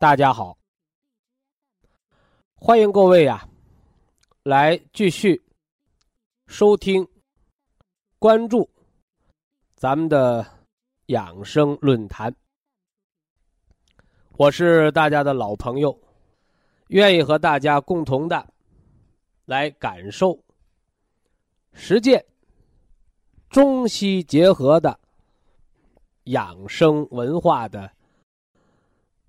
大家好，欢迎各位呀，来继续收听、关注咱们的养生论坛。我是大家的老朋友，愿意和大家共同的来感受、实践中西结合的养生文化的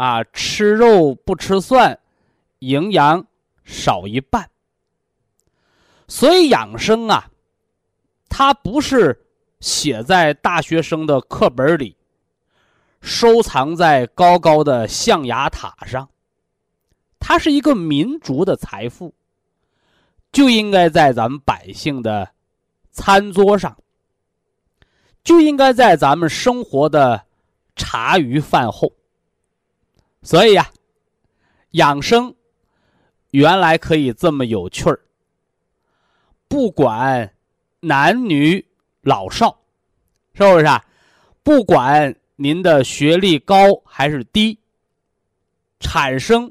啊，吃肉不吃蒜，营养少一半。所以养生啊，它不是写在大学生的课本里。收藏在高高的象牙塔上，它是一个民族的财富，就应该在咱们百姓的餐桌上，就应该在咱们生活的茶余饭后。所以呀，养生原来可以这么有趣儿，不管男女老少，是不是啊？不管。您的学历高还是低？产生，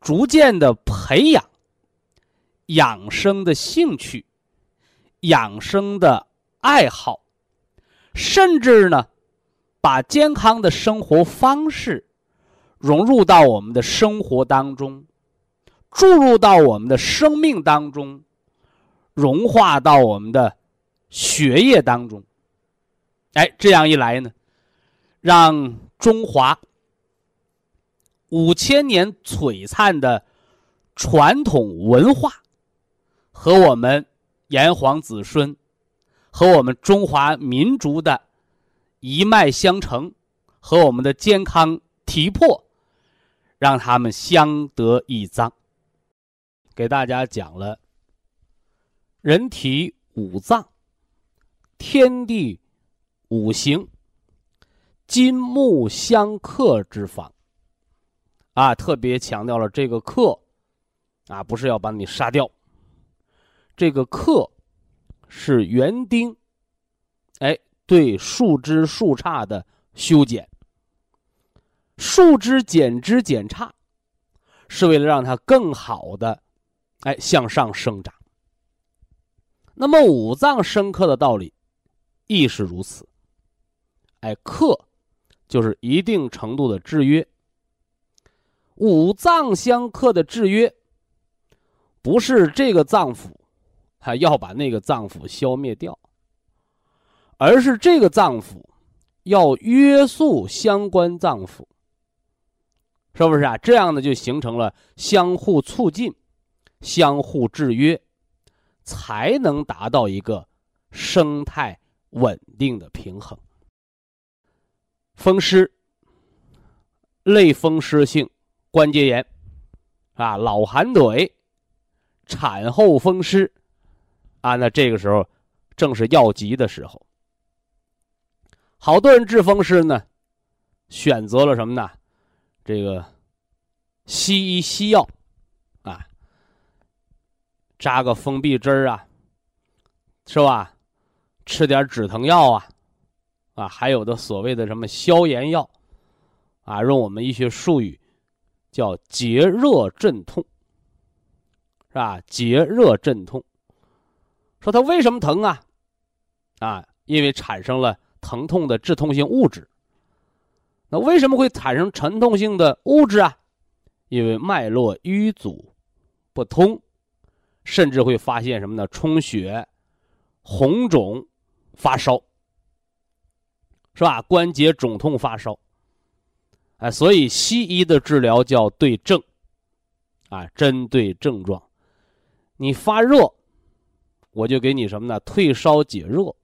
逐渐的培养养生的兴趣、养生的爱好，甚至呢，把健康的生活方式融入到我们的生活当中，注入到我们的生命当中，融化到我们的血液当中。哎，这样一来呢？让中华五千年璀璨的传统文化和我们炎黄子孙和我们中华民族的一脉相承和我们的健康体魄，让他们相得益彰。给大家讲了人体五脏、天地五行。金木相克之法，啊，特别强调了这个克，啊，不是要把你杀掉。这个克是园丁，哎，对树枝树杈的修剪。树枝剪枝剪杈，是为了让它更好的，哎，向上生长。那么五脏生克的道理，亦是如此。哎，克。就是一定程度的制约，五脏相克的制约，不是这个脏腑还要把那个脏腑消灭掉，而是这个脏腑要约束相关脏腑，是不是啊？这样呢，就形成了相互促进、相互制约，才能达到一个生态稳定的平衡。风湿、类风湿性关节炎，啊，老寒腿、产后风湿，啊，那这个时候正是要急的时候。好多人治风湿呢，选择了什么呢？这个西医西药，啊，扎个封闭针啊，是吧？吃点止疼药啊，啊，还有的所谓的什么消炎药，啊，用我们医学术语叫结热镇痛，是吧？结热镇痛，说它为什么疼啊？啊，因为产生了。疼痛的致痛性物质，那为什么会产生沉痛性的物质啊？因为脉络瘀阻不通，甚至会发现什么呢？充血、红肿、发烧，是吧？关节肿痛、发烧，哎，所以西医的治疗叫对症，啊，针对症状。你发热，我就给你什么呢？退烧解热。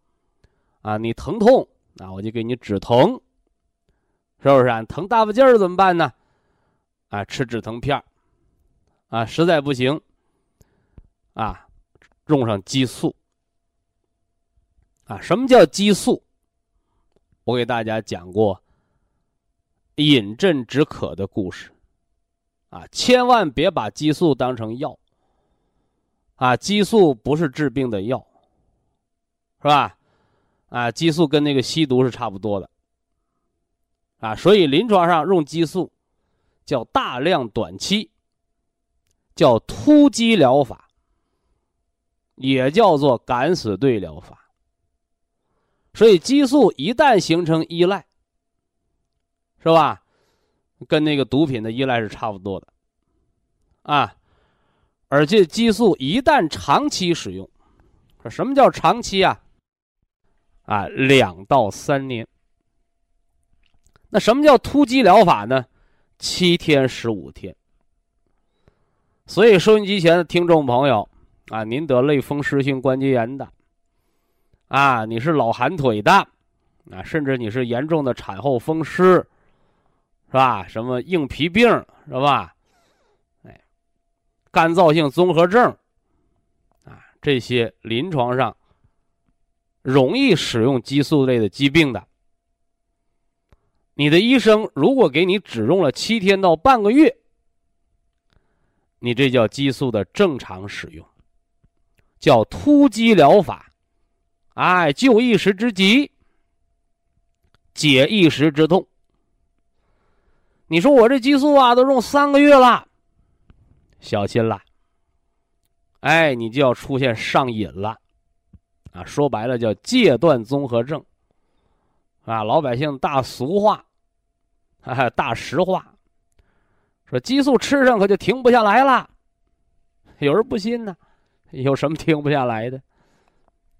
啊，你疼痛，啊我就给你止疼，是不是啊？疼大发劲儿怎么办呢？啊，吃止疼片啊，实在不行，啊，用上激素。啊，什么叫激素？我给大家讲过饮鸩止渴的故事，啊，千万别把激素当成药。啊，激素不是治病的药，是吧？啊，激素跟那个吸毒是差不多的，啊，所以临床上用激素叫大量短期，叫突击疗法，也叫做敢死队疗法。所以激素一旦形成依赖，是吧？跟那个毒品的依赖是差不多的，啊，而且激素一旦长期使用，什么叫长期啊？啊，两到三年。那什么叫突击疗法呢？七天、十五天。所以，收音机前的听众朋友啊，您得类风湿性关节炎的，啊，你是老寒腿的，啊，甚至你是严重的产后风湿，是吧？什么硬皮病，是吧？哎，干燥性综合症，啊，这些临床上。容易使用激素类的疾病的，你的医生如果给你只用了七天到半个月，你这叫激素的正常使用，叫突击疗法，哎，救一时之急，解一时之痛。你说我这激素啊，都用三个月了，小心了，哎，你就要出现上瘾了。啊，说白了叫戒断综合症，啊，老百姓大俗话，哈哈，大实话，说激素吃上可就停不下来了。有人不信呢，有什么停不下来的？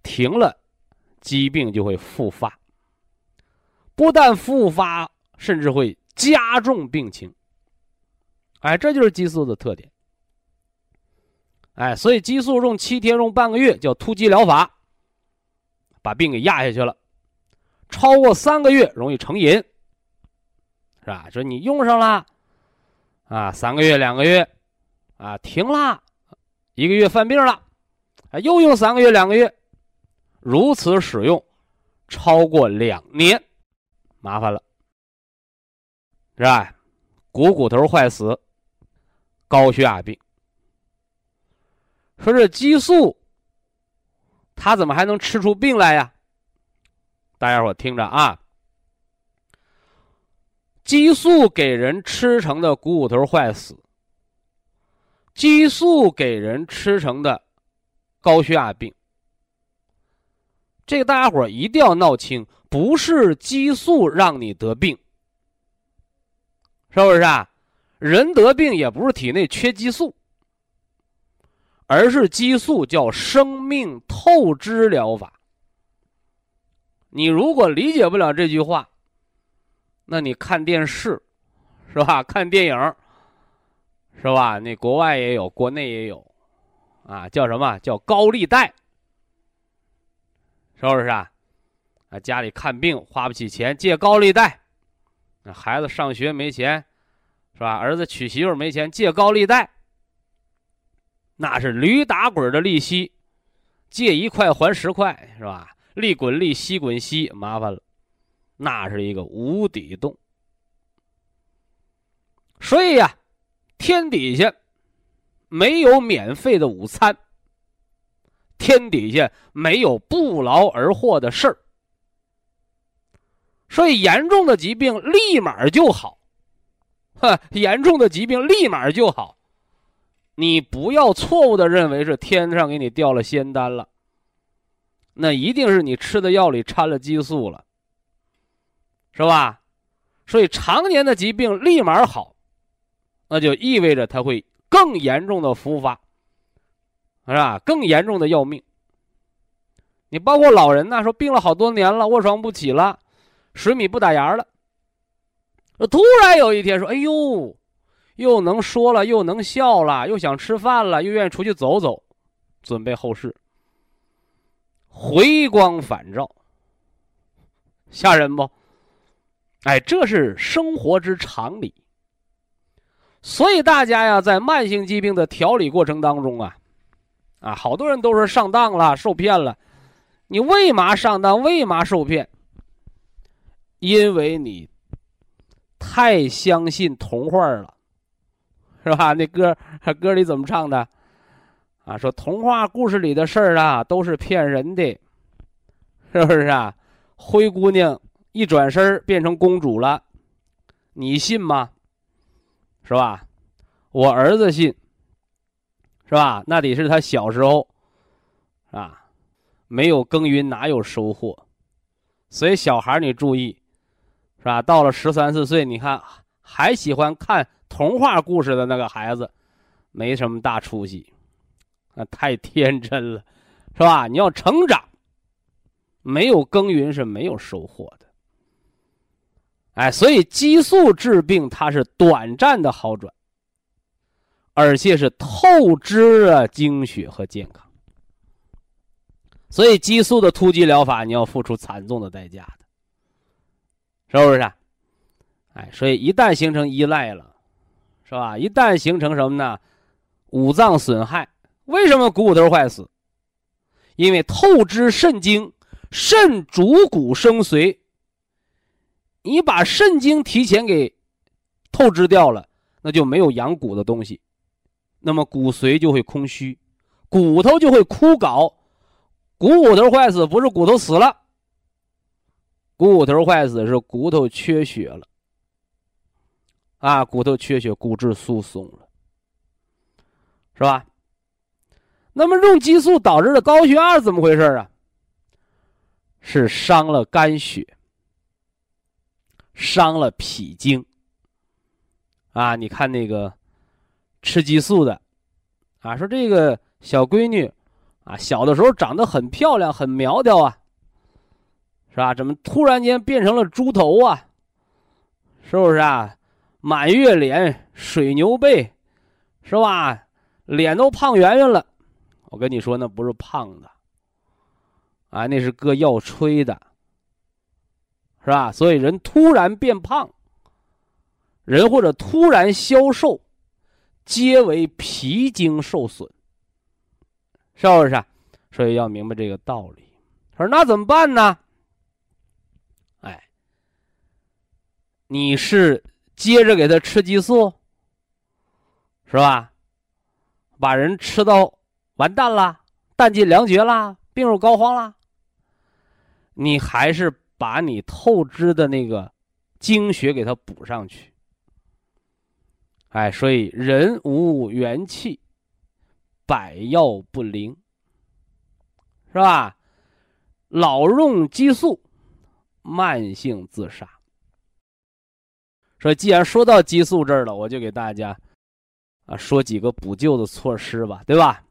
停了，疾病就会复发，不但复发，甚至会加重病情。哎，这就是激素的特点。哎，所以激素用七天，用半个月叫突击疗法。把病给压下去了，超过三个月容易成瘾，是吧？说你用上了，啊，三个月、两个月，啊，停了，一个月犯病了，啊，又用三个月、两个月，如此使用，超过两年，麻烦了，是吧？股骨头坏死，高血压病，说这激素。他怎么还能吃出病来呀？大家伙听着啊，激素给人吃成的股骨头坏死，激素给人吃成的高血压病，这个大家伙一定要闹清，不是激素让你得病，是不是啊？人得病也不是体内缺激素。而是激素叫生命透支疗法。你如果理解不了这句话，那你看电视，是吧？看电影，是吧？那国外也有，国内也有，啊，叫什么叫高利贷？是不是啊？啊，家里看病花不起钱，借高利贷；那孩子上学没钱，是吧？儿子娶媳妇没钱，借高利贷。那是驴打滚的利息，借一块还十块，是吧？利滚利，息滚息，麻烦了。那是一个无底洞。所以呀，天底下没有免费的午餐，天底下没有不劳而获的事儿。所以严重的疾病立马就好，哈，严重的疾病立马就好。你不要错误的认为是天上给你掉了仙丹了，那一定是你吃的药里掺了激素了，是吧？所以常年的疾病立马好，那就意味着它会更严重的复发，是吧？更严重的要命。你包括老人呢，说病了好多年了，卧床不起了，水米不打牙了，突然有一天说：“哎呦。”又能说了，又能笑了，又想吃饭了，又愿意出去走走，准备后事。回光返照，吓人不？哎，这是生活之常理。所以大家呀，在慢性疾病的调理过程当中啊，啊，好多人都是上当了，受骗了。你为嘛上当？为嘛受骗？因为你太相信童话了。是吧？那歌歌里怎么唱的？啊，说童话故事里的事儿啊，都是骗人的，是不是啊？灰姑娘一转身变成公主了，你信吗？是吧？我儿子信，是吧？那得是他小时候，啊，没有耕耘哪有收获？所以小孩你注意，是吧？到了十三四岁，你看还喜欢看。童话故事的那个孩子，没什么大出息，那，太天真了，是吧？你要成长，没有耕耘是没有收获的。哎，所以激素治病它是短暂的好转，而且是透支了精血和健康。所以激素的突击疗法，你要付出惨重的代价的，是不是？哎，所以一旦形成依赖了。是吧？一旦形成什么呢？五脏损害，为什么股骨头坏死？因为透支肾精，肾主骨生髓。你把肾精提前给透支掉了，那就没有养骨的东西，那么骨髓就会空虚，骨头就会枯槁。股骨头坏死不是骨头死了，股骨头坏死是骨头缺血了。啊，骨头缺血，骨质疏松了，是吧？那么用激素导致的高血压是怎么回事啊？是伤了肝血，伤了脾经。啊，你看那个吃激素的，啊，说这个小闺女，啊，小的时候长得很漂亮，很苗条啊，是吧？怎么突然间变成了猪头啊？是不是啊？满月脸、水牛背，是吧？脸都胖圆圆了。我跟你说，那不是胖的，啊，那是搁药吹的，是吧？所以人突然变胖，人或者突然消瘦，皆为脾经受损，是不是？所以要明白这个道理。说那怎么办呢？哎，你是。接着给他吃激素，是吧？把人吃到完蛋了，弹尽粮绝了，病入膏肓了。你还是把你透支的那个精血给它补上去。哎，所以人无元气，百药不灵，是吧？老用激素，慢性自杀。说，既然说到激素这儿了，我就给大家，啊，说几个补救的措施吧，对吧？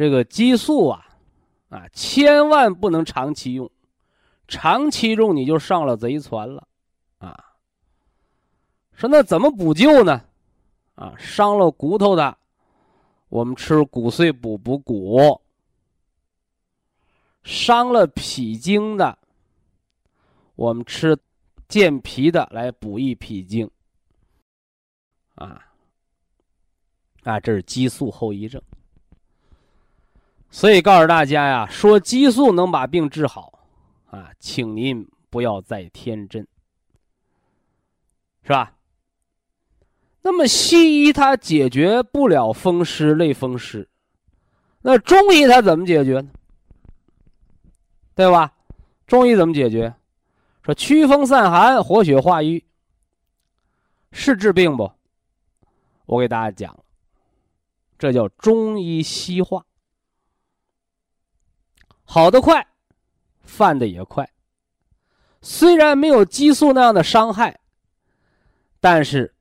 这个激素啊，啊，千万不能长期用，长期用你就上了贼船了，啊，说那怎么补救呢？啊，伤了骨头的，我们吃骨碎补补骨；伤了脾经的，我们吃健脾的来补益脾经。啊，啊，这是激素后遗症。所以告诉大家呀，说激素能把病治好，啊，请您不要再天真，是吧？那么西医它解决不了风湿类风湿，那中医它怎么解决呢？对吧？中医怎么解决？说驱风散寒、活血化瘀，是治病不？我给大家讲，这叫中医西化。好的快，犯的也快。虽然没有激素那样的伤害，但是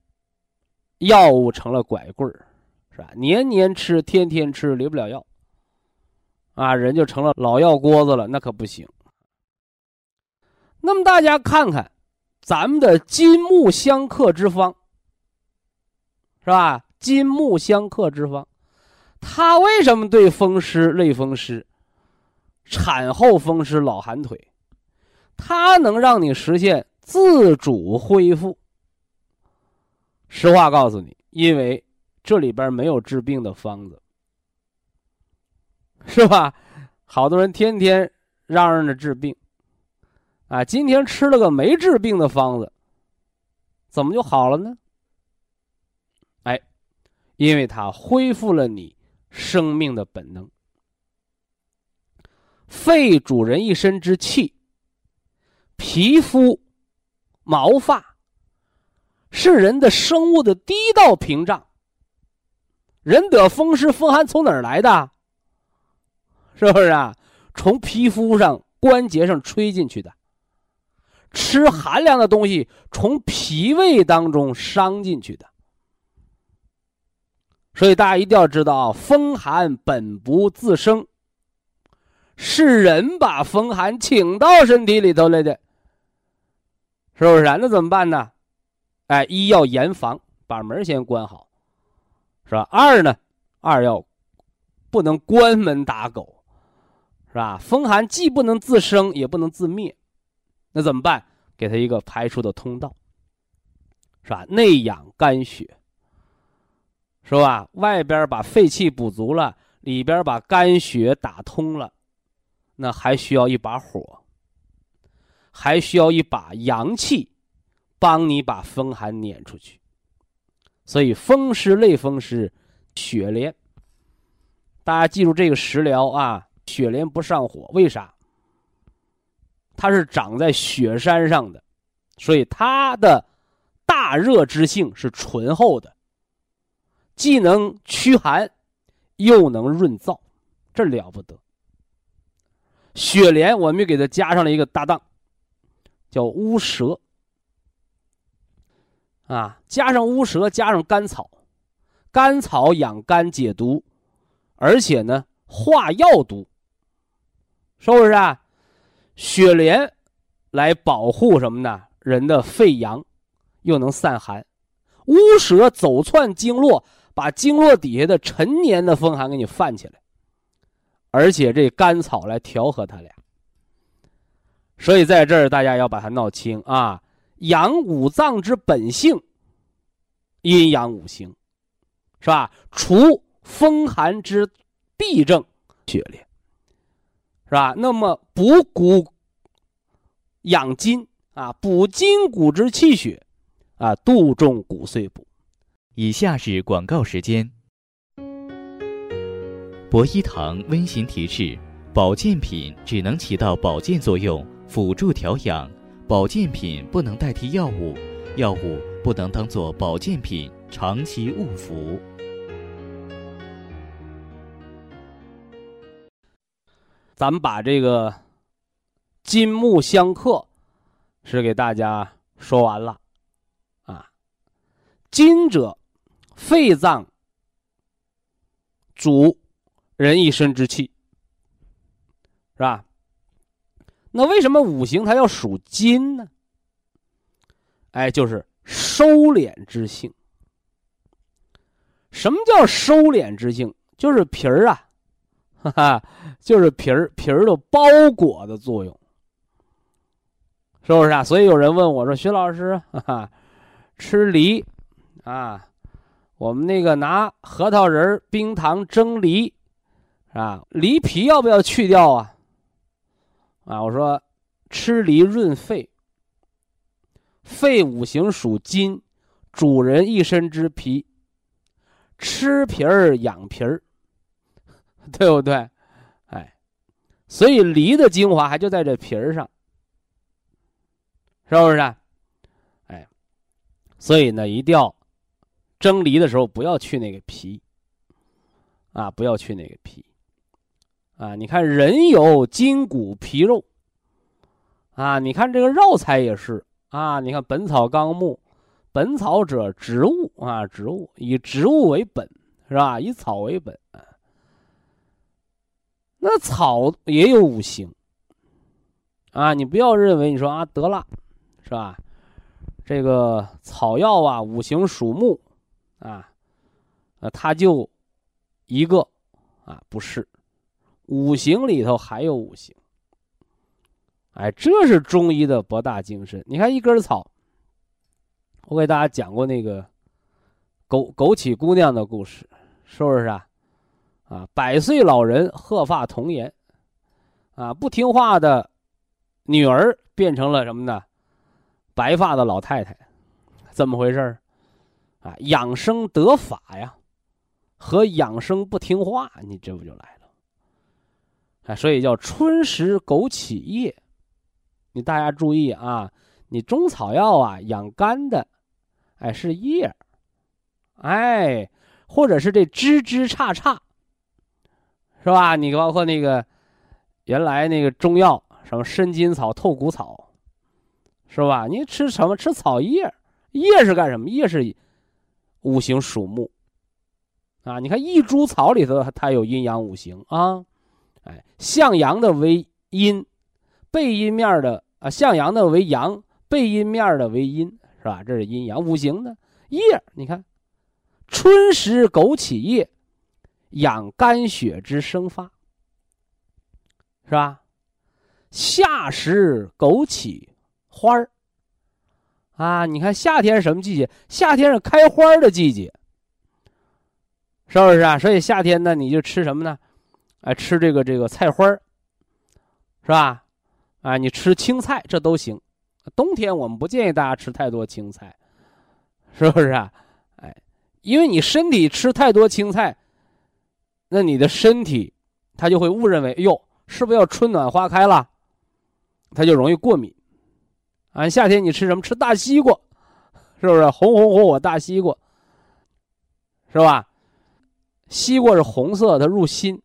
药物成了拐棍儿，是吧？年年吃，天天吃，离不了药，啊，人就成了老药锅子了，那可不行。那么大家看看，咱们的金木相克之方，是吧？金木相克之方，它为什么对风湿、类风湿？产后风湿、老寒腿，它能让你实现自主恢复。实话告诉你，因为这里边没有治病的方子，是吧？好多人天天嚷嚷着治病，啊，今天吃了个没治病的方子，怎么就好了呢？哎，因为它恢复了你生命的本能。肺主人一身之气，皮肤、毛发是人的生物的第一道屏障。人得风湿风寒从哪儿来的？是不是啊？从皮肤上、关节上吹进去的。吃寒凉的东西，从脾胃当中伤进去的。所以大家一定要知道啊，风寒本不自生。是人把风寒请到身体里头来的，是不是啊？那怎么办呢？哎，一要严防，把门先关好，是吧？二呢，二要不能关门打狗，是吧？风寒既不能自生，也不能自灭，那怎么办？给他一个排出的通道，是吧？内养肝血，是吧？外边把肺气补足了，里边把肝血打通了。那还需要一把火，还需要一把阳气，帮你把风寒撵出去。所以风湿类风湿，雪莲。大家记住这个食疗啊，雪莲不上火，为啥？它是长在雪山上的，所以它的大热之性是醇厚的，既能驱寒，又能润燥，这了不得。雪莲，我们又给它加上了一个搭档，叫乌蛇。啊，加上乌蛇，加上甘草，甘草养肝解毒，而且呢化药毒，是不是啊？雪莲来保护什么呢？人的肺阳，又能散寒。乌蛇走窜经络，把经络底下的陈年的风寒给你泛起来。而且这甘草来调和它俩，所以在这儿大家要把它闹清啊！养五脏之本性，阴阳五行，是吧？除风寒之痹症，血裂，是吧？那么补骨养筋啊，补筋骨之气血啊，杜仲骨碎补。以下是广告时间。博一堂温馨提示：保健品只能起到保健作用，辅助调养；保健品不能代替药物，药物不能当做保健品长期误服。咱们把这个金木相克是给大家说完了啊。金者，肺脏主。人一身之气，是吧？那为什么五行它要属金呢？哎，就是收敛之性。什么叫收敛之性？就是皮儿啊，哈哈，就是皮儿皮儿的包裹的作用，是不是啊？所以有人问我说：“徐老师，哈哈，吃梨啊，我们那个拿核桃仁儿、冰糖蒸梨，啊，梨皮要不要去掉啊？”啊，我说，吃梨润肺，肺五行属金，主人一身之皮。吃皮儿养皮儿，对不对？哎，所以梨的精华还就在这皮儿上，是不是？哎，所以呢，一定要蒸梨的时候不要去那个皮，啊，不要去那个皮，啊，你看人有筋骨皮肉，啊，你看这个药材也是啊，你看《本草纲目》。本草者，植物啊，植物以植物为本，是吧？以草为本。那草也有五行啊，你不要认为你说啊得了，是吧？这个草药啊，五行属木啊，呃，它就一个啊，不是，五行里头还有五行。哎，这是中医的博大精深。你看一根草。我给大家讲过那个枸枸杞姑娘的故事，是不是啊？啊，百岁老人鹤发童颜，啊，不听话的女儿变成了什么呢？白发的老太太，怎么回事啊，养生得法呀，和养生不听话，你这不就来了？啊，所以叫春食枸杞叶。你大家注意啊，你中草药啊，养肝的。哎，是叶哎，或者是这枝枝杈杈，是吧？你包括那个原来那个中药，什么参筋草、透骨草，是吧？你吃什么？吃草叶，叶是干什么？叶是五行属木啊。你看一株草里头，它有阴阳五行啊。哎，向阳的为阴，背阴面的啊，向阳的为阳，背阴面的为阴。是吧？这是阴阳五行的叶，你看，春食枸杞叶，养肝血之生发，是吧？夏食枸杞花儿，啊，你看夏天什么季节？夏天是开花的季节，是不是啊？所以夏天呢，你就吃什么呢？哎，吃这个这个菜花儿，是吧？啊，你吃青菜，这都行。冬天我们不建议大家吃太多青菜，是不是啊？哎，因为你身体吃太多青菜，那你的身体它就会误认为，哎呦，是不是要春暖花开了？它就容易过敏。啊，夏天你吃什么？吃大西瓜，是不是？红红火火大西瓜，是吧？西瓜是红色，它入心。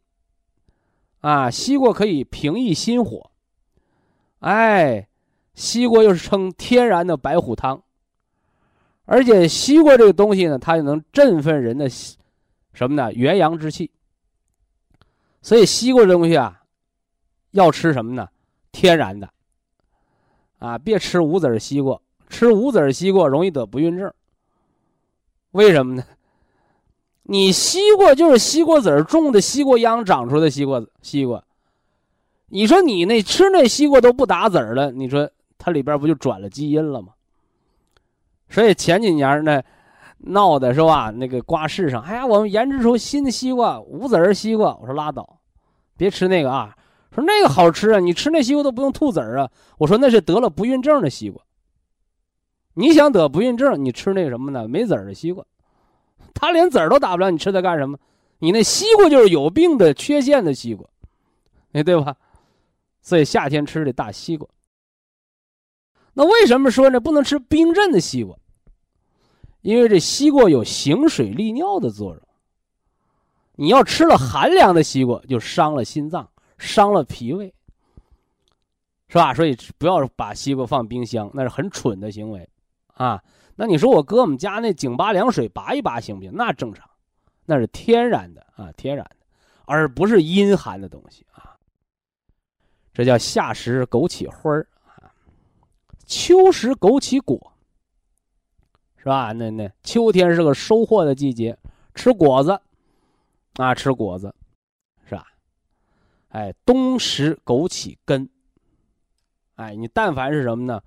啊，西瓜可以平抑心火。哎。西瓜又是称天然的白虎汤，而且西瓜这个东西呢，它就能振奋人的什么呢？元阳之气。所以西瓜这东西啊，要吃什么呢？天然的，啊，别吃无籽西瓜，吃无籽西瓜容易得不孕症。为什么呢？你西瓜就是西瓜籽种的西瓜秧长出的西瓜西瓜，你说你那吃那西瓜都不打籽儿了，你说？它里边不就转了基因了吗？所以前几年呢，闹的是吧？那个瓜市上，哎呀，我们研制出新的西瓜，无籽儿西瓜。我说拉倒，别吃那个啊！说那个好吃啊，你吃那西瓜都不用吐籽儿啊。我说那是得了不孕症的西瓜。你想得不孕症，你吃那什么呢？没籽儿的西瓜，它连籽儿都打不了，你吃它干什么？你那西瓜就是有病的、缺陷的西瓜，哎，对吧？所以夏天吃的大西瓜。那为什么说呢？不能吃冰镇的西瓜，因为这西瓜有行水利尿的作用。你要吃了寒凉的西瓜，就伤了心脏，伤了脾胃，是吧？所以不要把西瓜放冰箱，那是很蠢的行为，啊。那你说我搁我们家那井拔凉水拔一拔行不行？那正常，那是天然的啊，天然的，而不是阴寒的东西啊。这叫夏食枸杞花儿啊。秋食枸杞果，是吧？那那秋天是个收获的季节，吃果子，啊，吃果子，是吧？哎，冬食枸杞根。哎，你但凡是什么呢？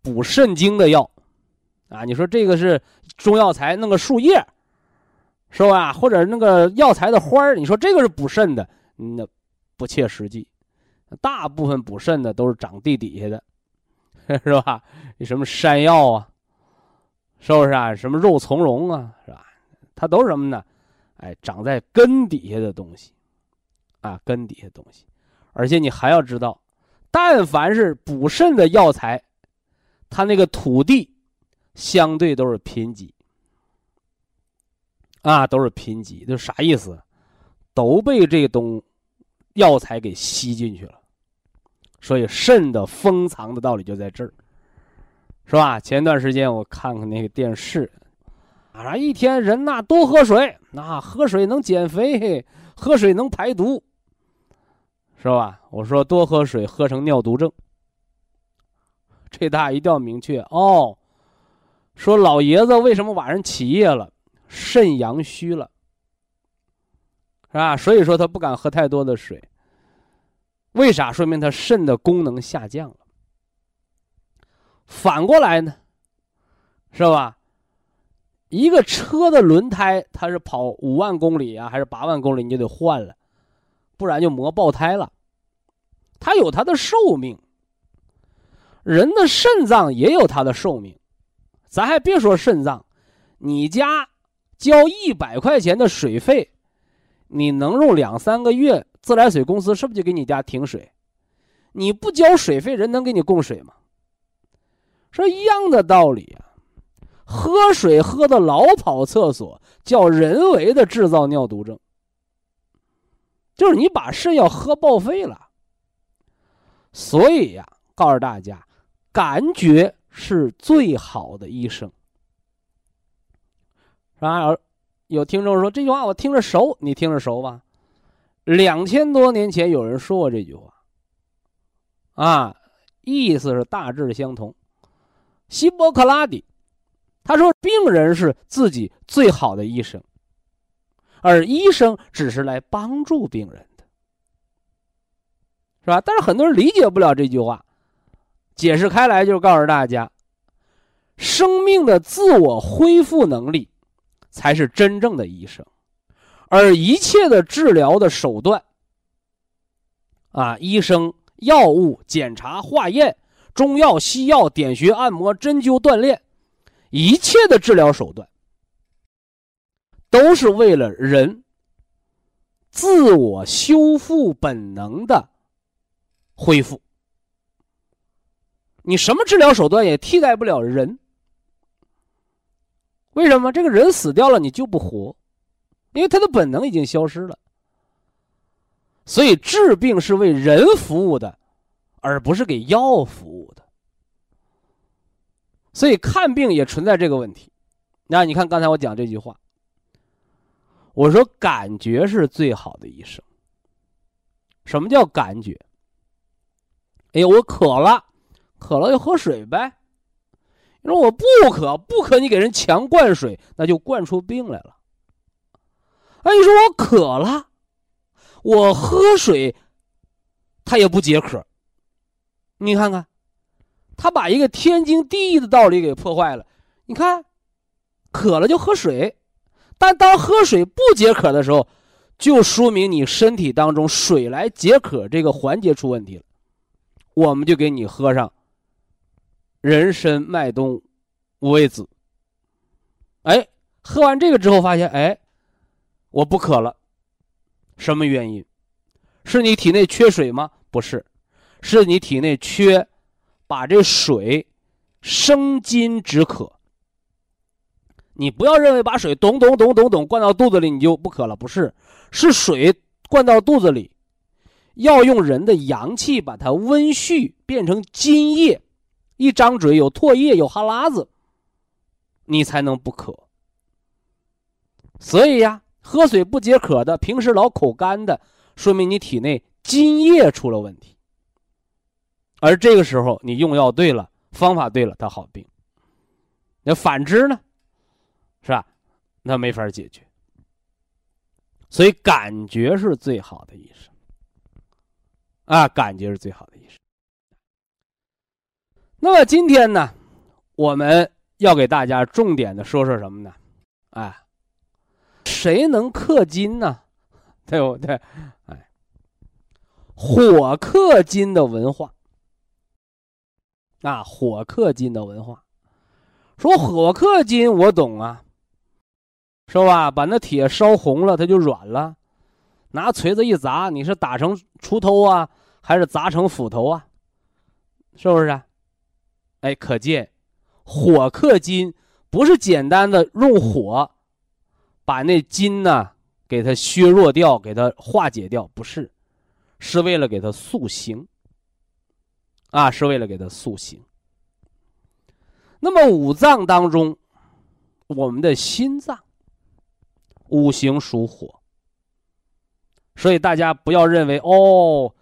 补肾精的药，啊，你说这个是中药材，弄个树叶，是吧？或者那个药材的花儿，你说这个是补肾的，那不切实际。大部分补肾的都是长地底下的，是吧？什么山药啊，是不是啊？什么肉苁蓉啊，是吧？它都是什么呢？哎，长在根底下的东西，啊，根底下的东西。而且你还要知道，但凡是补肾的药材，它那个土地相对都是贫瘠，啊，都是贫瘠。就啥意思？都被这东。药材给吸进去了，所以肾的封藏的道理就在这儿，是吧？前段时间我看看那个电视，啊，一天人呐多喝水，那喝水能减肥，喝水能排毒，是吧？我说多喝水喝成尿毒症，这大家一定要明确哦。说老爷子为什么晚上起夜了？肾阳虚了。是吧？所以说他不敢喝太多的水。为啥？说明他肾的功能下降了。反过来呢，是吧？一个车的轮胎，它是跑五万公里啊，还是八万公里，你就得换了，不然就磨爆胎了。它有它的寿命。人的肾脏也有它的寿命。咱还别说肾脏，你家交一百块钱的水费。你能用两三个月，自来水公司是不是就给你家停水？你不交水费，人能给你供水吗？说一样的道理啊！喝水喝的老跑厕所，叫人为的制造尿毒症，就是你把肾要喝报废了。所以呀，告诉大家，感觉是最好的医生，是吧？有听众说这句话我听着熟，你听着熟吧？两千多年前有人说过这句话，啊，意思是大致相同。希波克拉底他说，病人是自己最好的医生，而医生只是来帮助病人的，是吧？但是很多人理解不了这句话，解释开来就告诉大家，生命的自我恢复能力。才是真正的医生，而一切的治疗的手段，啊，医生、药物、检查、化验、中药、西药、点穴、按摩、针灸、锻炼，一切的治疗手段，都是为了人自我修复本能的恢复。你什么治疗手段也替代不了人。为什么这个人死掉了你就不活？因为他的本能已经消失了。所以治病是为人服务的，而不是给药服务的。所以看病也存在这个问题。那你看刚才我讲这句话，我说感觉是最好的医生。什么叫感觉？哎呀，我渴了，渴了就喝水呗。你说我不渴，不渴，你给人强灌水，那就灌出病来了。哎，你说我渴了，我喝水，他也不解渴。你看看，他把一个天经地义的道理给破坏了。你看，渴了就喝水，但当喝水不解渴的时候，就说明你身体当中水来解渴这个环节出问题了。我们就给你喝上。人参麦冬五味子。哎，喝完这个之后发现，哎，我不渴了。什么原因？是你体内缺水吗？不是，是你体内缺，把这水生津止渴。你不要认为把水咚咚咚咚咚灌到肚子里你就不渴了，不是，是水灌到肚子里，要用人的阳气把它温煦变成津液。一张嘴有唾液有哈喇子，你才能不渴。所以呀，喝水不解渴的，平时老口干的，说明你体内津液出了问题。而这个时候你用药对了，方法对了，他好病。那反之呢？是吧？那没法解决。所以感觉是最好的医生啊，感觉是最好的医生。那么今天呢，我们要给大家重点的说说什么呢？哎，谁能克金呢？对不对？哎，火克金的文化啊，火克金的文化。说火克金，我懂啊，是吧？把那铁烧红了，它就软了。拿锤子一砸，你是打成锄头啊，还是砸成斧头啊？是不是啊？哎，可见火克金不是简单的用火把那金呢给它削弱掉，给它化解掉，不是，是为了给它塑形。啊，是为了给它塑形。那么五脏当中，我们的心脏五行属火，所以大家不要认为哦，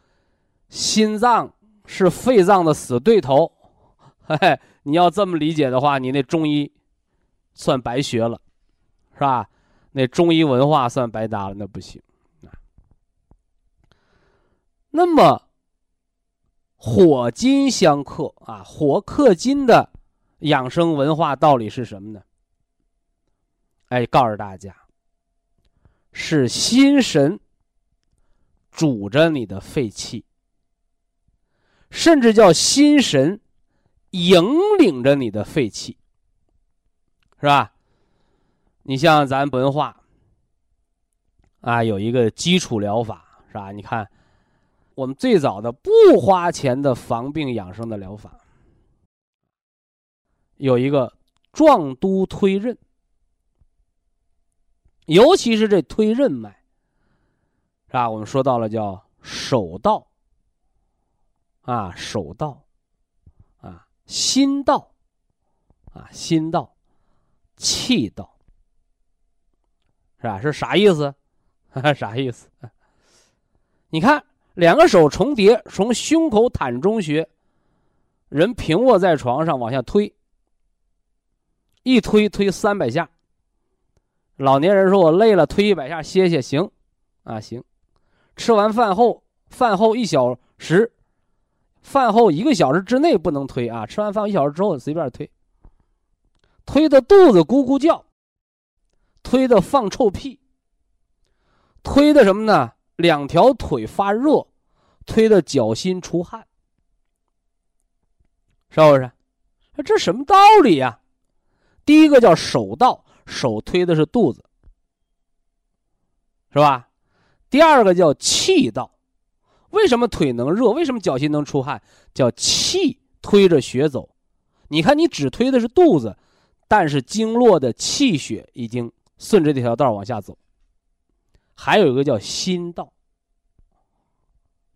心脏是肺脏的死对头。嘿嘿，你要这么理解的话，你那中医算白学了，是吧？那中医文化算白搭了，那不行。那么火金相克啊，火克金的养生文化道理是什么呢？哎，告诉大家，是心神主着你的肺气，甚至叫心神。引领着你的肺气，是吧？你像咱文化啊，有一个基础疗法，是吧？你看，我们最早的不花钱的防病养生的疗法，有一个壮督推任，尤其是这推任脉，是吧？我们说到了叫手道啊，手道。心道，啊，心道，气道，是吧？是啥意思？啥意思？你看，两个手重叠，从胸口膻中穴，人平卧在床上往下推，一推推三百下。老年人说：“我累了，推一百下歇歇。”行，啊行。吃完饭后，饭后一小时。饭后一个小时之内不能推啊！吃完饭一小时之后随便推，推的肚子咕咕叫，推的放臭屁，推的什么呢？两条腿发热，推的脚心出汗，是不是？这什么道理呀？第一个叫手道，手推的是肚子，是吧？第二个叫气道。为什么腿能热？为什么脚心能出汗？叫气推着血走。你看，你只推的是肚子，但是经络的气血已经顺着这条道往下走。还有一个叫心道。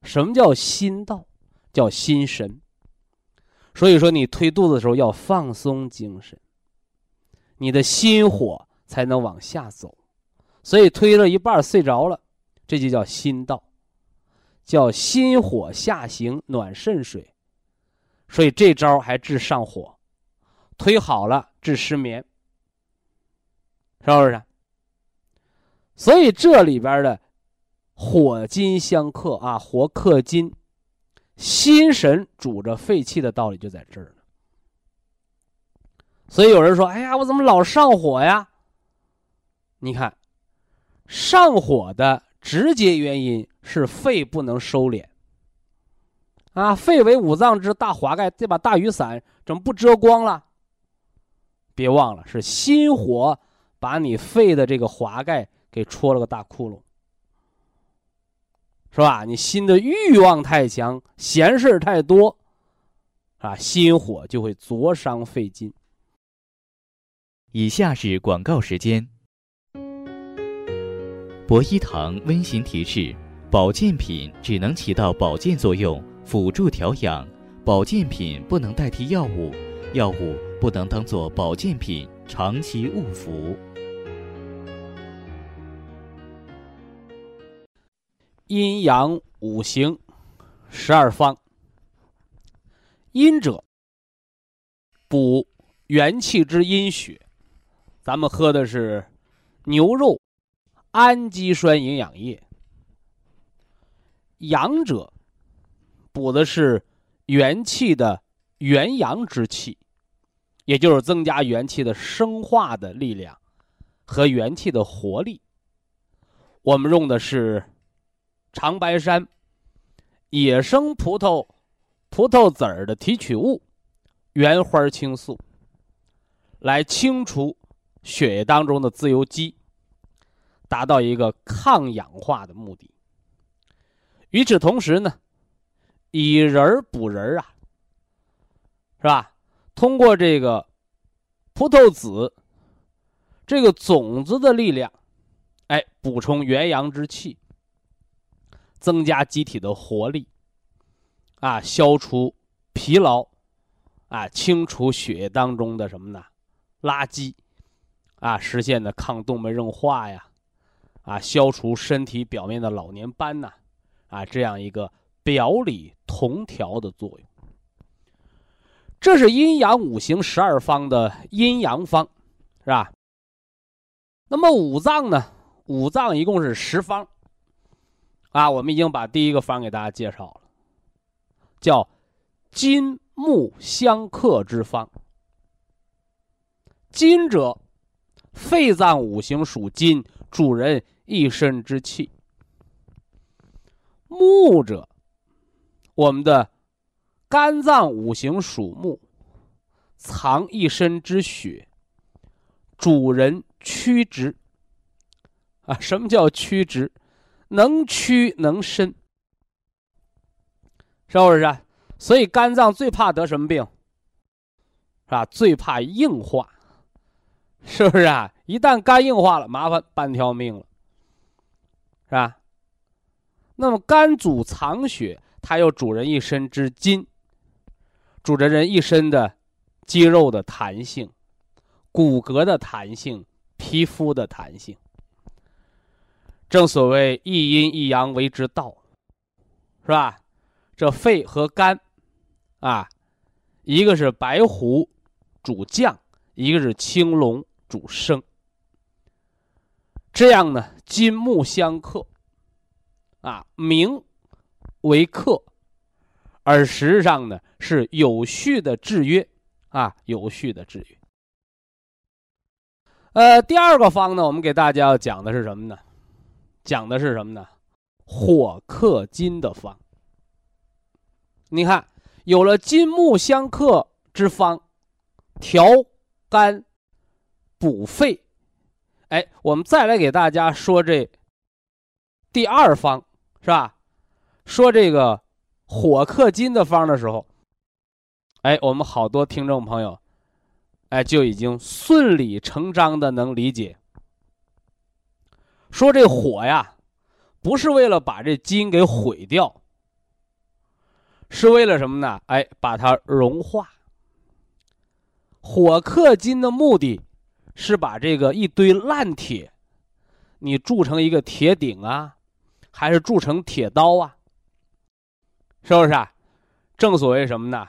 什么叫心道？叫心神。所以说，你推肚子的时候要放松精神，你的心火才能往下走。所以推了一半睡着了，这就叫心道。叫心火下行暖肾水，所以这招还治上火，推好了治失眠，是不是？所以这里边的火金相克啊，火克金，心神主着肺气的道理就在这儿呢。所以有人说：“哎呀，我怎么老上火呀？”你看，上火的直接原因。是肺不能收敛，啊，肺为五脏之大华盖，这把大雨伞怎么不遮光了？别忘了，是心火把你肺的这个华盖给戳了个大窟窿，是吧？你心的欲望太强，闲事太多，啊，心火就会灼伤肺经。以下是广告时间。博一堂温馨提示。保健品只能起到保健作用，辅助调养。保健品不能代替药物，药物不能当做保健品长期误服。阴阳五行，十二方。阴者，补元气之阴血，咱们喝的是牛肉氨基酸营养液。阳者补的是元气的元阳之气，也就是增加元气的生化的力量和元气的活力。我们用的是长白山野生葡萄葡萄籽儿的提取物原花青素，来清除血液当中的自由基，达到一个抗氧化的目的。与此同时呢，以人补人啊，是吧？通过这个葡萄籽这个种子的力量，哎，补充元阳之气，增加机体的活力，啊，消除疲劳，啊，清除血液当中的什么呢？垃圾，啊，实现的抗动脉硬化呀，啊，消除身体表面的老年斑呐。啊这样一个表里同调的作用，这是阴阳五行十二方的阴阳方，是吧？那么五脏呢？五脏一共是十方。啊，我们已经把第一个方给大家介绍了，叫金木相克之方。金者，肺脏五行属金，主人一身之气。木者，我们的肝脏五行属木，藏一身之血，主人曲直。啊，什么叫曲直？能屈能伸，是不是？所以肝脏最怕得什么病？是吧？最怕硬化，是不是啊？一旦肝硬化了，麻烦半条命了，是吧？那么肝主藏血，它又主人一身之筋，主着人一身的肌肉的弹性、骨骼的弹性、皮肤的弹性。正所谓一阴一阳为之道，是吧？这肺和肝，啊，一个是白虎主降，一个是青龙主升。这样呢，金木相克。啊，名为克，而实际上呢是有序的制约，啊，有序的制约。呃，第二个方呢，我们给大家要讲的是什么呢？讲的是什么呢？火克金的方。你看，有了金木相克之方，调肝补肺。哎，我们再来给大家说这第二方。是吧？说这个火克金的方的时候，哎，我们好多听众朋友，哎，就已经顺理成章的能理解。说这火呀，不是为了把这金给毁掉，是为了什么呢？哎，把它融化。火克金的目的，是把这个一堆烂铁，你铸成一个铁鼎啊。还是铸成铁刀啊？是不是啊？正所谓什么呢？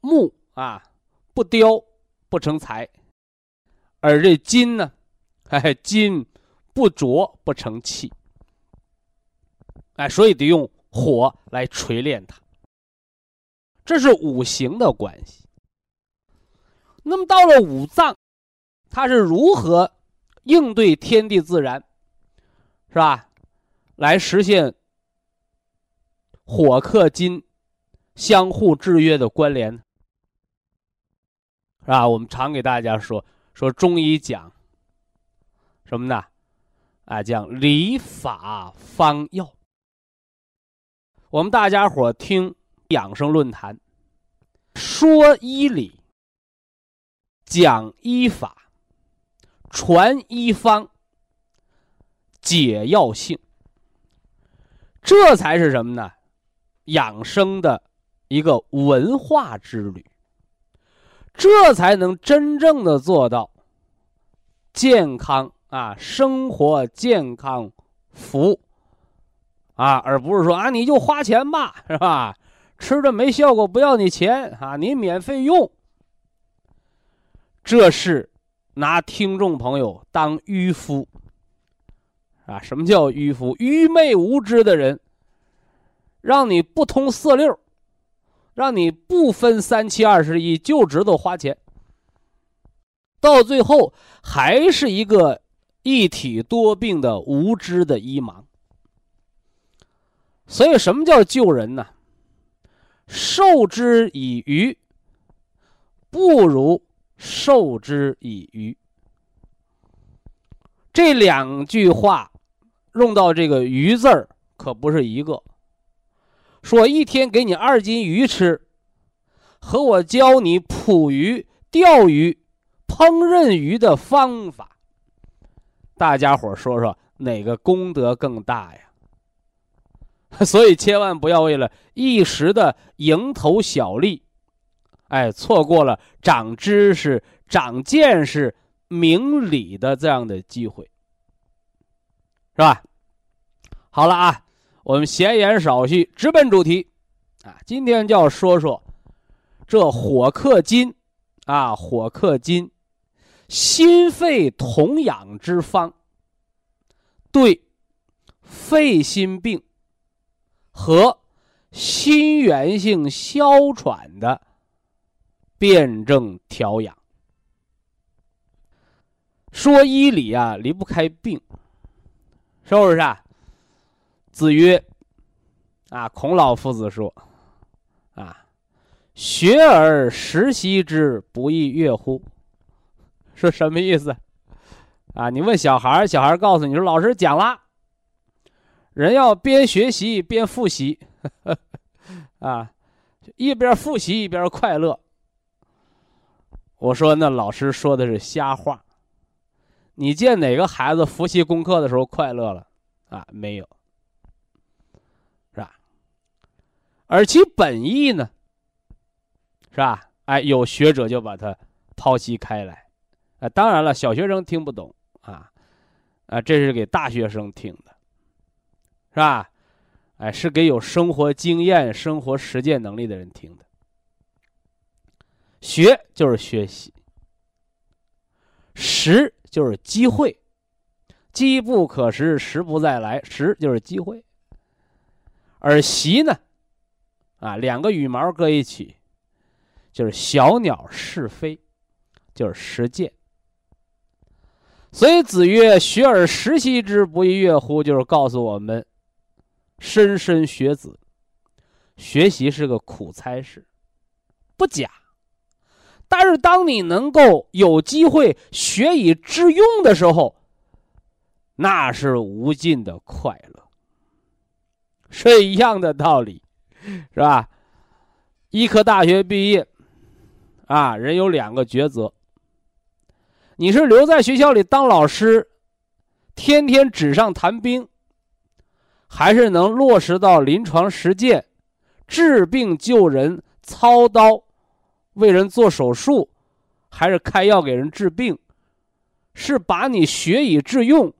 木啊，不雕不成材，而这金呢，哎，金不琢不成器。哎，所以得用火来锤炼它。这是五行的关系。那么到了五脏，它是如何应对天地自然，是吧？来实现火克金相互制约的关联，是吧？我们常给大家说说中医讲什么呢？啊，讲理法方药。我们大家伙听养生论坛，说医理，讲医法，传医方，解药性。这才是什么呢？养生的一个文化之旅，这才能真正的做到健康啊，生活健康福啊，而不是说啊，你就花钱吧，是吧？吃的没效果，不要你钱啊，你免费用。这是拿听众朋友当渔夫。啊，什么叫迂腐？愚昧无知的人，让你不通四六，让你不分三七二十一，就知道花钱，到最后还是一个一体多病的无知的医盲。所以，什么叫救人呢？授之以鱼，不如授之以渔。这两句话。用到这个鱼字儿，可不是一个。说一天给你二斤鱼吃，和我教你捕鱼、钓鱼、烹饪鱼的方法，大家伙说说哪个功德更大呀？所以千万不要为了一时的蝇头小利，哎，错过了长知识、长见识、明理的这样的机会。是吧？好了啊，我们闲言少叙，直奔主题啊！今天就要说说这火克金啊，火克金，心肺同养之方，对肺心病和心源性哮喘的辩证调养。说医理啊，离不开病。是不是啊？子曰：“啊，孔老夫子说，啊，学而时习之，不亦说乎？说什么意思？啊，你问小孩小孩告诉你说，老师讲了，人要边学习边复习，啊，一边复习一边快乐。我说那老师说的是瞎话。”你见哪个孩子复习功课的时候快乐了？啊，没有，是吧？而其本意呢，是吧？哎，有学者就把它剖析开来。啊，当然了，小学生听不懂啊，啊，这是给大学生听的，是吧？哎，是给有生活经验、生活实践能力的人听的。学就是学习，识。就是机会，机不可失，时不再来。时就是机会，而习呢，啊，两个羽毛搁一起，就是小鸟试飞，就是实践。所以子曰：“学而时习之，不亦说乎？”就是告诉我们，莘莘学子，学习是个苦差事，不假。但是，当你能够有机会学以致用的时候，那是无尽的快乐，是一样的道理，是吧？医科大学毕业，啊，人有两个抉择：你是留在学校里当老师，天天纸上谈兵，还是能落实到临床实践，治病救人，操刀。为人做手术，还是开药给人治病，是把你学以致用，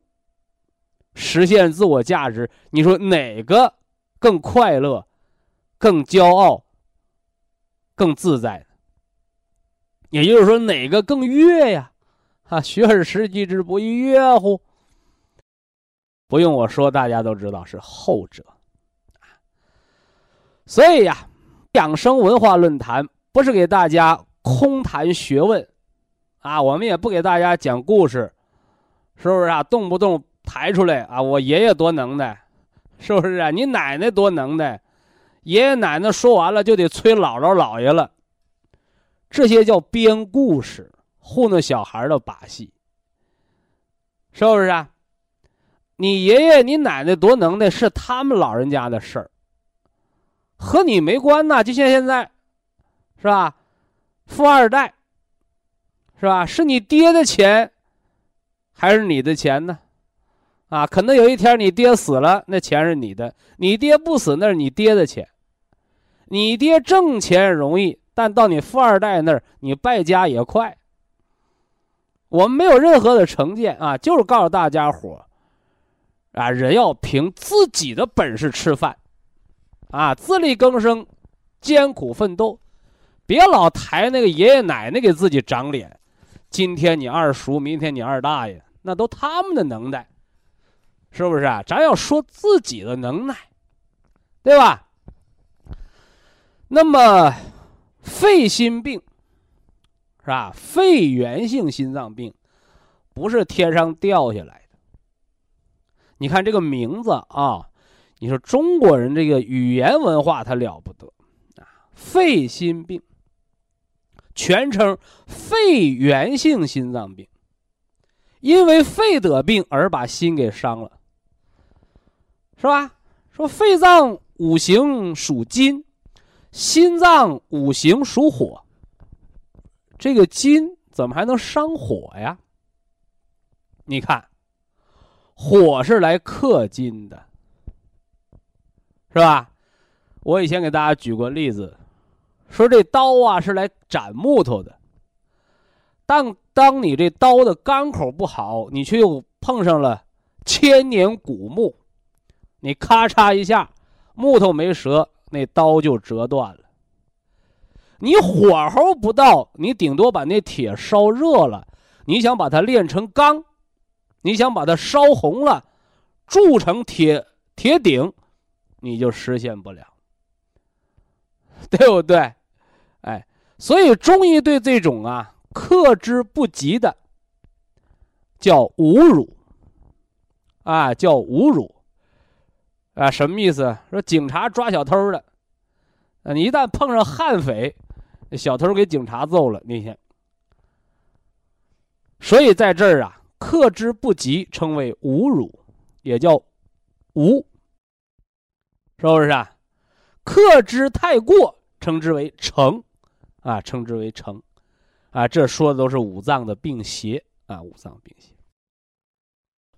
实现自我价值。你说哪个更快乐、更骄傲、更自在？也就是说，哪个更悦呀？啊，学而时习之，不亦说乎？不用我说，大家都知道是后者。所以呀，养生文化论坛。不是给大家空谈学问，啊，我们也不给大家讲故事，是不是啊？动不动抬出来啊，我爷爷多能耐，是不是啊？你奶奶多能耐，爷爷奶奶说完了就得催姥姥姥爷了，这些叫编故事糊弄小孩的把戏，是不是啊？你爷爷你奶奶多能耐是他们老人家的事儿，和你没关呐，就像现在。是吧？富二代，是吧？是你爹的钱，还是你的钱呢？啊，可能有一天你爹死了，那钱是你的；你爹不死，那是你爹的钱。你爹挣钱容易，但到你富二代那儿，你败家也快。我们没有任何的成见啊，就是告诉大家伙啊，人要凭自己的本事吃饭，啊，自力更生，艰苦奋斗。别老抬那个爷爷奶奶给自己长脸，今天你二叔，明天你二大爷，那都他们的能耐，是不是啊？咱要说自己的能耐，对吧？那么，肺心病是吧？肺源性心脏病不是天上掉下来的。你看这个名字啊，你说中国人这个语言文化它了不得啊，肺心病。全称肺源性心脏病，因为肺得病而把心给伤了，是吧？说肺脏五行属金，心脏五行属火，这个金怎么还能伤火呀？你看，火是来克金的，是吧？我以前给大家举过例子。说这刀啊是来斩木头的，但当你这刀的钢口不好，你却又碰上了千年古木，你咔嚓一下，木头没折，那刀就折断了。你火候不到，你顶多把那铁烧热了，你想把它炼成钢，你想把它烧红了，铸成铁铁鼎，你就实现不了，对不对？哎，所以中医对这种啊克之不及的，叫侮辱，啊叫侮辱，啊什么意思？说警察抓小偷的，你一旦碰上悍匪，小偷给警察揍了，你看。所以在这儿啊，克之不及称为侮辱，也叫无，是不是啊？克之太过，称之为成。啊，称之为成，啊，这说的都是五脏的病邪啊，五脏病邪。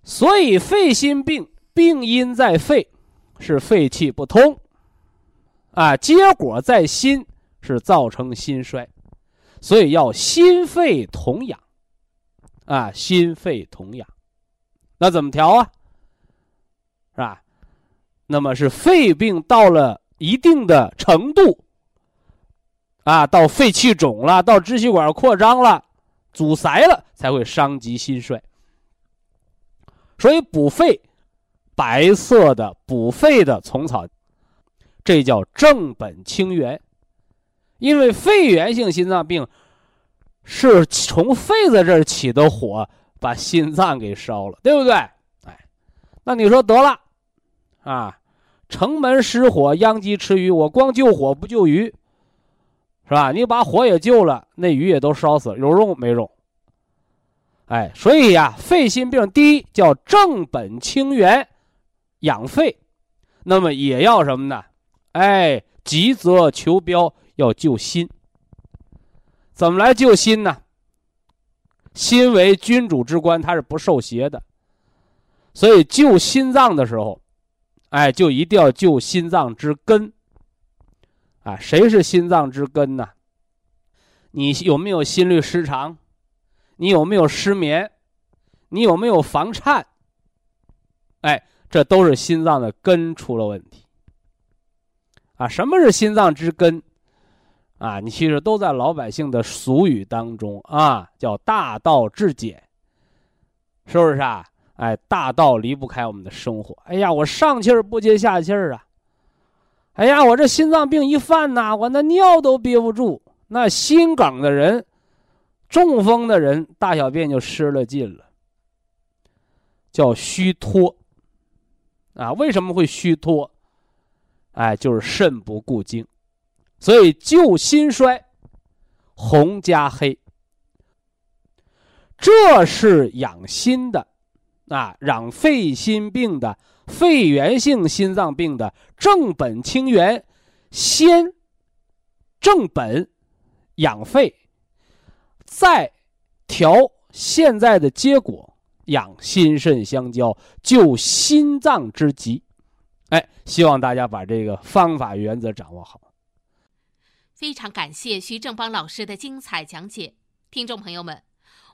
所以肺心病病因在肺，是肺气不通，啊，结果在心是造成心衰，所以要心肺同养，啊，心肺同养，那怎么调啊？是吧？那么是肺病到了一定的程度。啊，到肺气肿了，到支气管扩张了，阻塞了，才会伤及心衰。所以补肺，白色的补肺的虫草，这叫正本清源。因为肺源性心脏病是从肺子这儿起的火，把心脏给烧了，对不对？哎，那你说得了，啊，城门失火，殃及池鱼，我光救火不救鱼。是吧？你把火也救了，那鱼也都烧死了，有用没用？哎，所以呀，肺心病第一叫正本清源，养肺，那么也要什么呢？哎，急则求标，要救心。怎么来救心呢？心为君主之官，它是不受邪的，所以救心脏的时候，哎，就一定要救心脏之根。啊，谁是心脏之根呢？你有没有心律失常？你有没有失眠？你有没有房颤？哎，这都是心脏的根出了问题。啊，什么是心脏之根？啊，你其实都在老百姓的俗语当中啊，叫大道至简，是不是啊？哎，大道离不开我们的生活。哎呀，我上气儿不接下气儿啊。哎呀，我这心脏病一犯呐，我那尿都憋不住。那心梗的人、中风的人，大小便就失了禁了，叫虚脱。啊，为什么会虚脱？哎，就是肾不固精。所以救心衰，红加黑，这是养心的，啊，养肺心病的。肺源性心脏病的正本清源，先正本养肺，再调现在的结果养心肾相交，救心脏之急。哎，希望大家把这个方法原则掌握好。非常感谢徐正邦老师的精彩讲解，听众朋友们。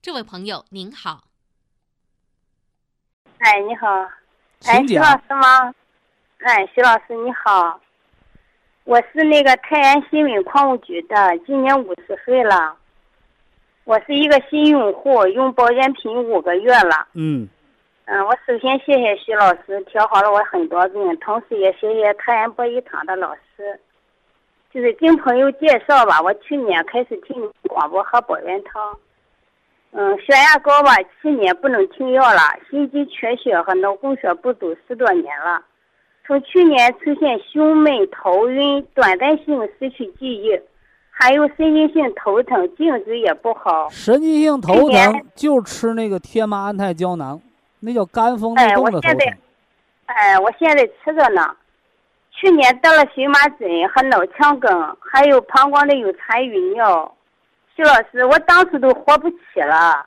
这位朋友您好。哎，你好，哎，徐老师吗？哎，徐老师你好，我是那个泰安新闻矿务局的，今年五十岁了。我是一个新用户，用保健品五个月了。嗯嗯，我首先谢谢徐老师调好了我很多病，同时也谢谢泰安博医堂的老师。就是经朋友介绍吧，我去年开始听广播喝保元汤。嗯，血压高吧，七年不能停药了，心肌缺血和脑供血不足十多年了。从去年出现胸闷、头晕、短暂性失去记忆，还有神经性头疼，颈椎也不好。神经性头疼就吃那个天麻安泰胶囊，那叫肝风哎内动的头我现在疼。哎，我现在吃着呢。去年得了荨麻疹和脑腔梗，还有膀胱里有残余尿。徐老师，我当时都活不起了，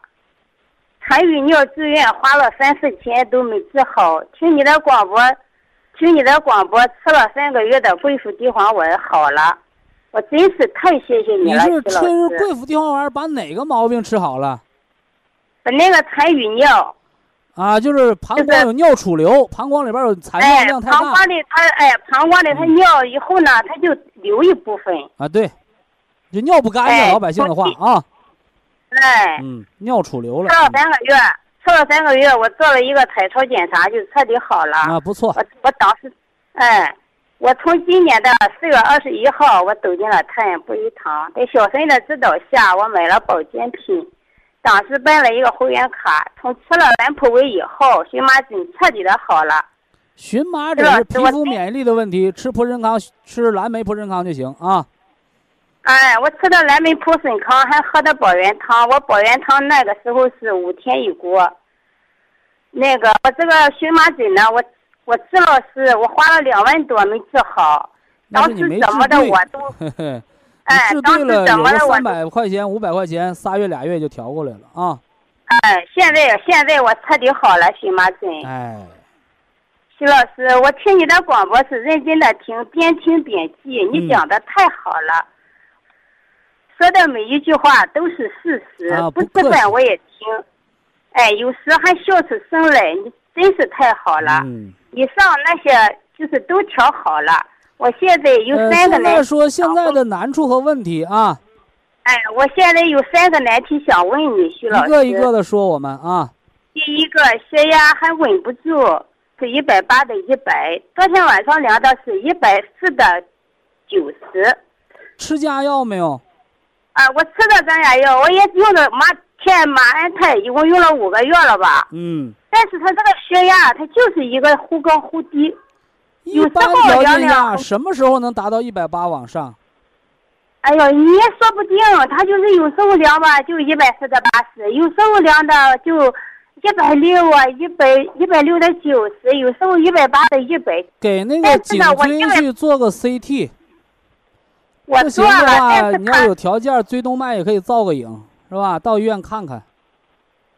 残余尿住院花了三四千都没治好。听你的广播，听你的广播吃了三个月的桂附地黄丸好了，我真是太谢谢你了，你是吃老师。贵附地黄丸把哪个毛病吃好了？把那个残余尿，啊，就是膀胱有尿储留，膀胱里边有残尿哎，量太大膀胱里它哎，膀胱里它尿以后呢，它就留一部分。啊，对，就尿不干净，哎老百姓的话啊，哎，嗯，尿储留了吃了三个月，吃了三个月，我做了一个彩超检查，就彻底好了。啊，不错，我我当时，哎，我从今年的四月二十一号，我走进了太阳博医堂，在小孙的指导下，我买了保健品，当时办了一个会员卡，从吃了蓝普维以后，荨麻疹彻底的好了。荨麻疹是皮肤免疫力的问题，吃普仁康，吃蓝莓普仁康就行啊。哎，我吃的蓝莓普参康，还喝的保元汤。我保元汤那个时候是五天一锅。那个我这个荨麻疹呢，我我治了是，我花了两万多没治好。当时怎么的我都 哎治，当时对了，怎么的我，三百块钱、五百块钱，仨月俩月就调过来了啊。哎，现在现在我彻底好了荨麻疹。哎，徐老师，我听你的广播是认真的听，边听边记，你嗯讲的太好了，说的每一句话都是事实，啊不吃饭我也听，哎，有时还笑出声来，你真是太好了。嗯，以上那些就是都调好了，我现在有呃，三个难题。现说现在的难处和问题啊，哎，我现在有三个难题想问你，徐老师。一个一个的说我们啊。第一个血压还稳不住，是一百八的一百，昨天晚上量的是一百四的九十。吃家药没有？啊，我吃的咱家药，我也用的马天马安泰，一共用了五个月了吧。嗯，但是他这个血压，他就是一个忽高忽低。一有时般条件下量什么时候能达到一百八往上？哎呦，你也说不定，他就是有时候量吧就一百四到八十，有时候量的就一百六啊，一百一百六的九十，有时候一百八的一百。给那个颈椎去做个 CT，我不行做了，的话，但是你要有条件，椎动脉也可以造个影，是吧？到医院看看。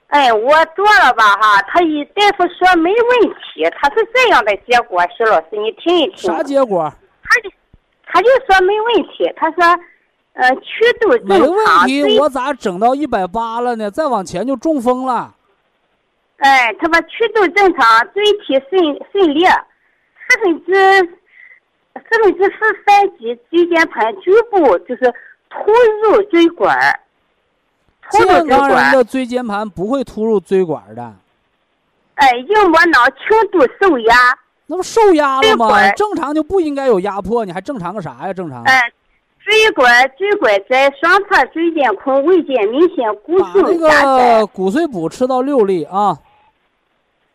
哎，我做了吧哈，他一大夫说没问题，他是这样的结果，徐老师你听一听。啥结果？他就他就说没问题，他说，呃，曲度没正常，问题，我咋整到一百八了呢？再往前就中风了。哎，他说曲度正常，椎体顺顺裂，四分之四分之四三级椎间盘局部就是突入椎管儿，突入健康人的椎间盘不会突入椎管的，哎，硬膜囊轻度受压，那不受压了吗？正常就不应该有压迫，你还正常个啥呀？正常。哎，椎管椎管在双侧椎间孔未见明显骨把那性狭窄个骨髓补吃到六粒啊，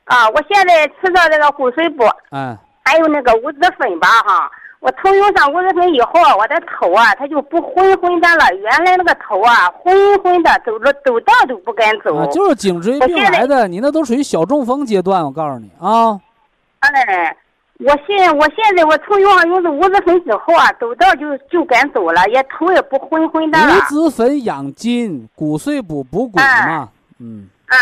啊！我现在吃到这个骨髓补，哎，还有那个五子粉吧哈。我从用上五子粉以后，我的头啊，它就不昏昏的了。原来那个头啊，昏昏的，走路走道都不敢走。啊，就是颈椎病来的，你那都属于小中风阶段，我告诉你啊。哎，我现我现在我从用上用的五子粉之后啊，走道就就敢走了，也头也不昏昏的了。五子粉养筋，骨碎补补骨嘛。嗯。啊，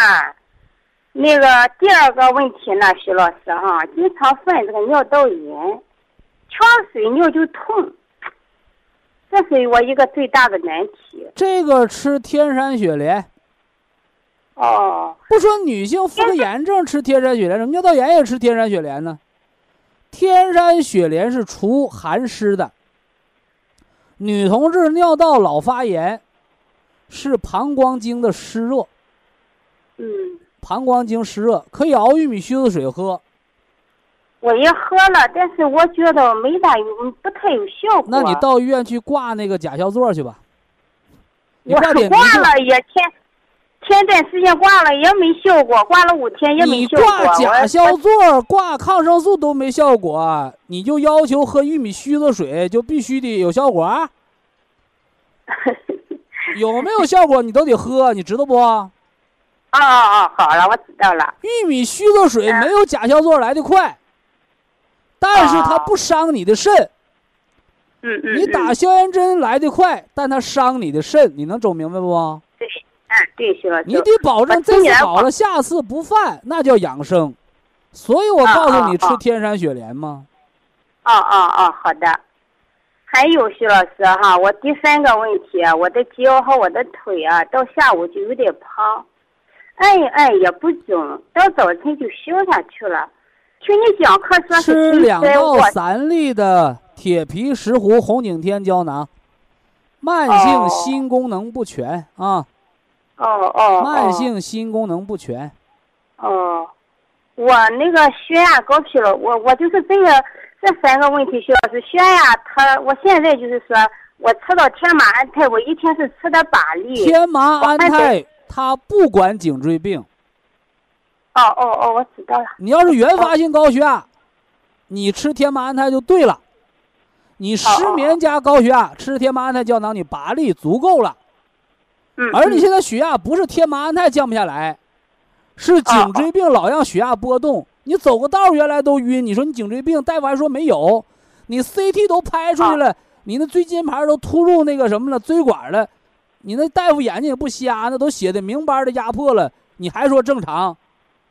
那个第二个问题呢，徐老师哈，经常犯这个尿道炎，呛水尿就痛，这是我一个最大的难题。这个吃天山雪莲。哦。不说女性妇科炎症吃天山雪莲，尿道炎也吃天山雪莲呢。天山雪莲是除寒湿的。女同志尿道老发炎，是膀胱经的湿热。嗯。膀胱经湿热，可以熬玉米须子水喝。我也喝了，但是我觉得没大有，不太有效果。那你到医院去挂那个甲硝唑去吧。我挂了也前前段时间挂了也没效果，挂了五天也没效果。你挂甲硝唑、挂抗生素都没效果，你就要求喝玉米须子水就必须得有效果？有没有效果你都得喝，你知道不？哦哦哦，好了，我知道了。玉米须子水没有甲硝唑来的快，但是它不伤你的肾。嗯嗯。你打消炎针来的快，但它伤你的肾，你能整明白不？对，嗯，对，徐老师。你得保证这次好了，下次不犯，那叫养生。所以我告诉你，吃天山雪莲吗？哦哦哦，好的。还有徐老师哈，我第三个问题，我的脚和我的腿啊，到下午就有点胖。按一按也不肿，到早晨就消下去了。听你讲课说是吃两到三粒的铁皮石斛红景天胶囊，慢性心功能不全啊。哦哦。慢性心功能不全。哦，我那个血压高去了，我我就是这个这三个问题，徐老师，血压它，我现在就是说我吃到天麻安泰，我一天是吃的八粒。天麻安泰。它不管颈椎病。哦哦哦，我知道了。你要是原发性高血压，你吃天麻安泰就对了。你失眠加高血压，吃天麻安泰胶囊，你八粒足够了。嗯。而你现在血压不是天麻安泰降不下来，是颈椎病老让血压波动。你走个道原来都晕，你说你颈椎病，大夫还说没有，你 CT 都拍出去了，你那椎间盘都突入那个什么了，椎管了。你那大夫眼睛也不瞎，那都写的明白的压迫了，你还说正常？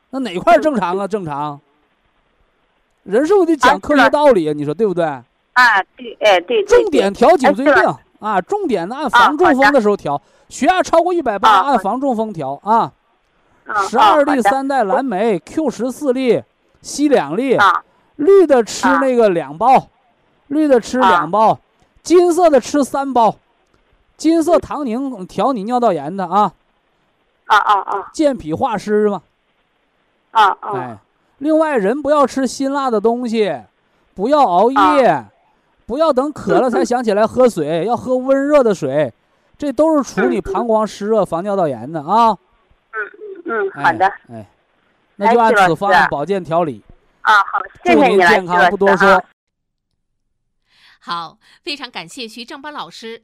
那哪块正常啊？正常？人是不是得讲科学道理啊？你说对不对？啊，对，哎，对。重点调颈椎病啊，重点的按防中风的时候调，血压超过一百八按防中风调啊。十二粒三代蓝莓，Q 十四粒，硒两粒，绿的吃那个两包，绿的吃两包，金色的吃三包。金色唐宁调你尿道炎的啊，啊啊啊！健脾化湿嘛，啊啊！哎，另外人不要吃辛辣的东西，不要熬夜，不要等渴了才想起来喝水，要喝温热的水，这都是处理膀胱湿热、防尿道炎的啊。嗯嗯，好的。哎，那就按此方案保健调理。啊，好，谢谢你健康不多说。好，非常感谢徐正邦老师。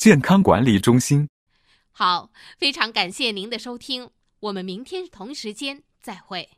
健康管理中心，好，非常感谢您的收听，我们明天同时间再会。